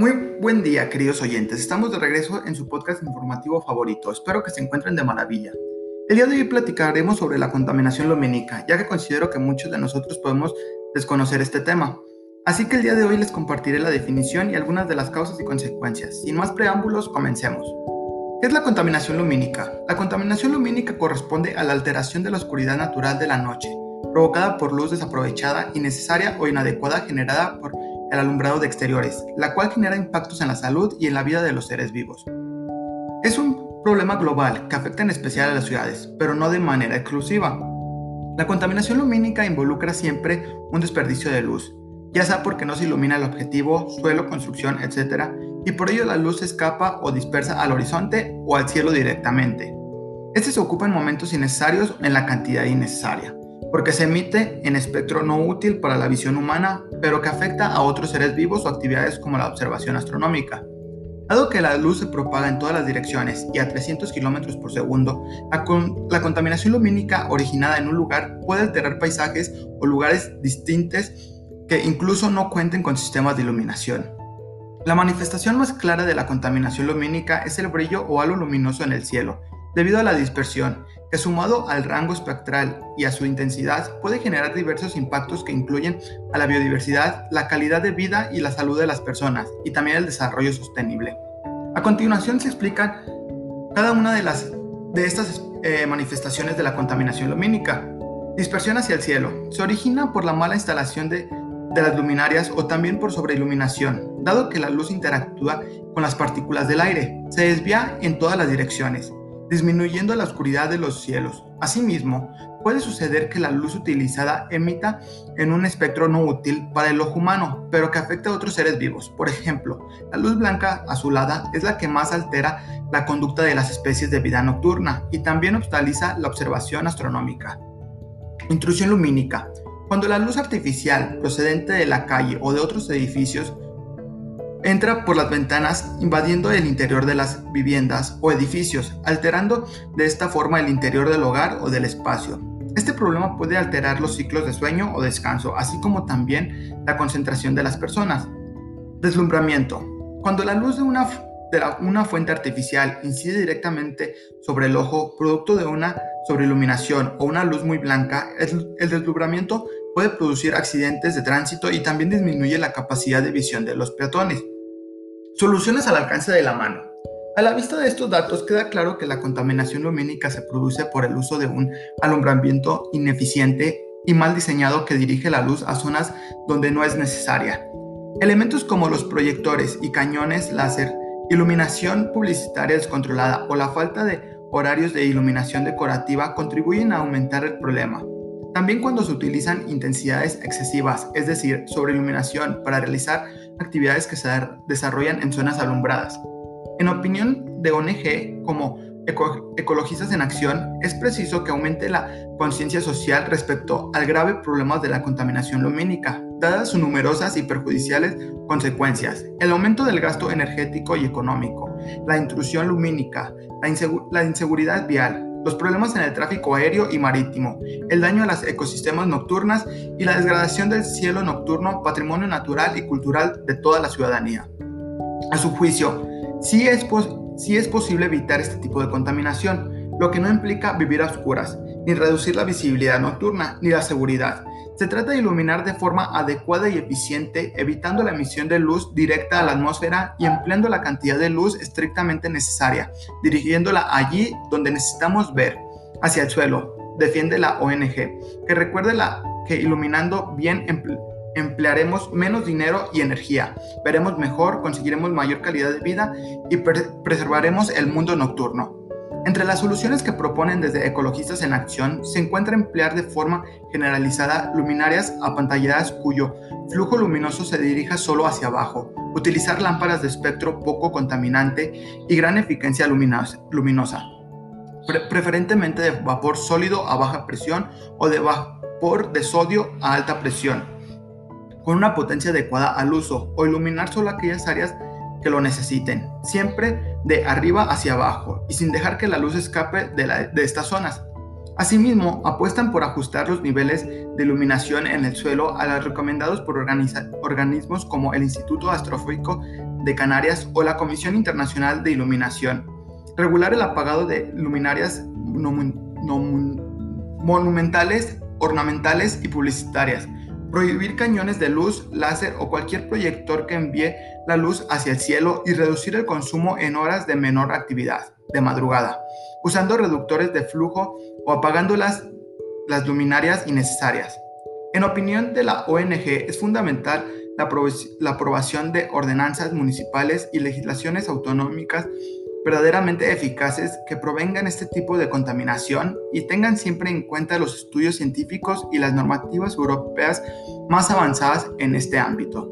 Muy buen día, queridos oyentes. Estamos de regreso en su podcast informativo favorito. Espero que se encuentren de maravilla. El día de hoy platicaremos sobre la contaminación lumínica, ya que considero que muchos de nosotros podemos desconocer este tema. Así que el día de hoy les compartiré la definición y algunas de las causas y consecuencias. Sin más preámbulos, comencemos. ¿Qué es la contaminación lumínica? La contaminación lumínica corresponde a la alteración de la oscuridad natural de la noche, provocada por luz desaprovechada, innecesaria o inadecuada generada por el alumbrado de exteriores, la cual genera impactos en la salud y en la vida de los seres vivos. Es un problema global que afecta en especial a las ciudades, pero no de manera exclusiva. La contaminación lumínica involucra siempre un desperdicio de luz, ya sea porque no se ilumina el objetivo, suelo, construcción, etc., y por ello la luz se escapa o dispersa al horizonte o al cielo directamente. Este se ocupa en momentos innecesarios en la cantidad innecesaria porque se emite en espectro no útil para la visión humana, pero que afecta a otros seres vivos o actividades como la observación astronómica. Dado que la luz se propaga en todas las direcciones y a 300 km por segundo, la, la, contaminación lumínica originada en un lugar puede alterar paisajes o lugares distintos que incluso no cuenten con sistemas de iluminación. La manifestación más clara de la contaminación lumínica es el brillo o halo luminoso en el cielo, debido a la dispersión, que sumado al rango espectral y a su intensidad puede generar diversos impactos que incluyen a la biodiversidad, la calidad de vida y la salud de las personas, y también el desarrollo sostenible. A continuación se explican cada una de, las, de estas eh, manifestaciones de la contaminación lumínica. Dispersión hacia el cielo. Se origina por la mala instalación de, de las luminarias o también por sobreiluminación, dado que la luz interactúa con las partículas del aire. Se desvía en todas las direcciones disminuyendo la oscuridad de los cielos. Asimismo, puede suceder que la luz utilizada emita en un espectro no útil para el ojo humano, pero que afecta a otros seres vivos. Por ejemplo, la luz blanca azulada es la que más altera la conducta de las especies de vida nocturna y también obstaculiza la observación astronómica. Intrusión lumínica. Cuando la luz artificial procedente de la calle o de otros edificios entra por las ventanas invadiendo el interior de las viviendas o edificios, alterando de esta forma el interior del hogar o del espacio. Este problema puede alterar los ciclos de sueño o descanso, así como también la concentración de las personas. Deslumbramiento. Cuando la luz de una, de una fuente artificial incide directamente sobre el ojo, producto de una sobreiluminación o una luz muy blanca, el deslumbramiento puede producir accidentes de tránsito y también disminuye la capacidad de visión de los peatones. Soluciones al alcance de la mano. A la vista de estos datos queda claro que la contaminación lumínica se produce por el uso de un alumbramiento ineficiente y mal diseñado que dirige la luz a zonas donde no es necesaria. Elementos como los proyectores y cañones láser, iluminación publicitaria descontrolada o la falta de horarios de iluminación decorativa contribuyen a aumentar el problema. También cuando se utilizan intensidades excesivas, es decir, sobreiluminación, para realizar actividades que se desarrollan en zonas alumbradas. En opinión de ONG como Ecologistas en Acción, es preciso que aumente la conciencia social respecto al grave problema de la contaminación lumínica, dadas sus numerosas y perjudiciales consecuencias, el aumento del gasto energético y económico, la intrusión lumínica, la inseguridad vial, los problemas en el tráfico aéreo y marítimo, el daño a las ecosistemas nocturnas y la degradación del cielo nocturno, patrimonio natural y cultural de toda la ciudadanía. A su juicio, sí es, sí es posible evitar este tipo de contaminación, lo que no implica vivir a oscuras, ni reducir la visibilidad nocturna, ni la seguridad, se trata de iluminar de forma adecuada y eficiente, evitando la emisión de luz directa a la atmósfera y empleando la cantidad de luz estrictamente necesaria, dirigiéndola allí donde necesitamos ver, hacia el suelo, defiende la ONG, que recuerde la, que iluminando bien emplearemos menos dinero y energía, veremos mejor, conseguiremos mayor calidad de vida y preservaremos el mundo nocturno. Entre las soluciones que proponen desde Ecologistas en Acción se encuentra emplear de forma generalizada luminarias apantalladas cuyo flujo luminoso se dirija solo hacia abajo, utilizar lámparas de espectro poco contaminante y gran eficiencia luminosa, preferentemente de vapor sólido a baja presión o de vapor de sodio a alta presión, con una potencia adecuada al uso, o iluminar solo aquellas áreas que lo necesiten, siempre de arriba hacia abajo y sin dejar que la luz escape de, estas zonas. Asimismo, apuestan por ajustar los niveles de iluminación en el suelo a los recomendados por organismos como el Instituto Astrofísico de Canarias o la Comisión Internacional de Iluminación. Regular el apagado de luminarias monumentales, ornamentales y publicitarias. Prohibir cañones de luz, láser o cualquier proyector que envíe la luz hacia el cielo y reducir el consumo en horas de menor actividad, de madrugada, usando reductores de flujo o apagando las, luminarias innecesarias. En opinión de la ONG, es fundamental la, la aprobación de ordenanzas municipales y legislaciones autonómicas verdaderamente eficaces que provengan este tipo de contaminación y tengan siempre en cuenta los estudios científicos y las normativas europeas más avanzadas en este ámbito.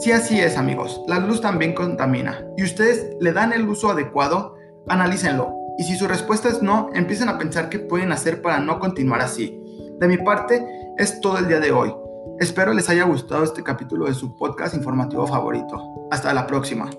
Si así es amigos, la luz también contamina y ustedes le dan el uso adecuado, analícenlo y si su respuesta es no, empiecen a pensar qué pueden hacer para no continuar así. De mi parte, es todo el día de hoy. Espero les haya gustado este capítulo de su podcast informativo favorito. Hasta la próxima.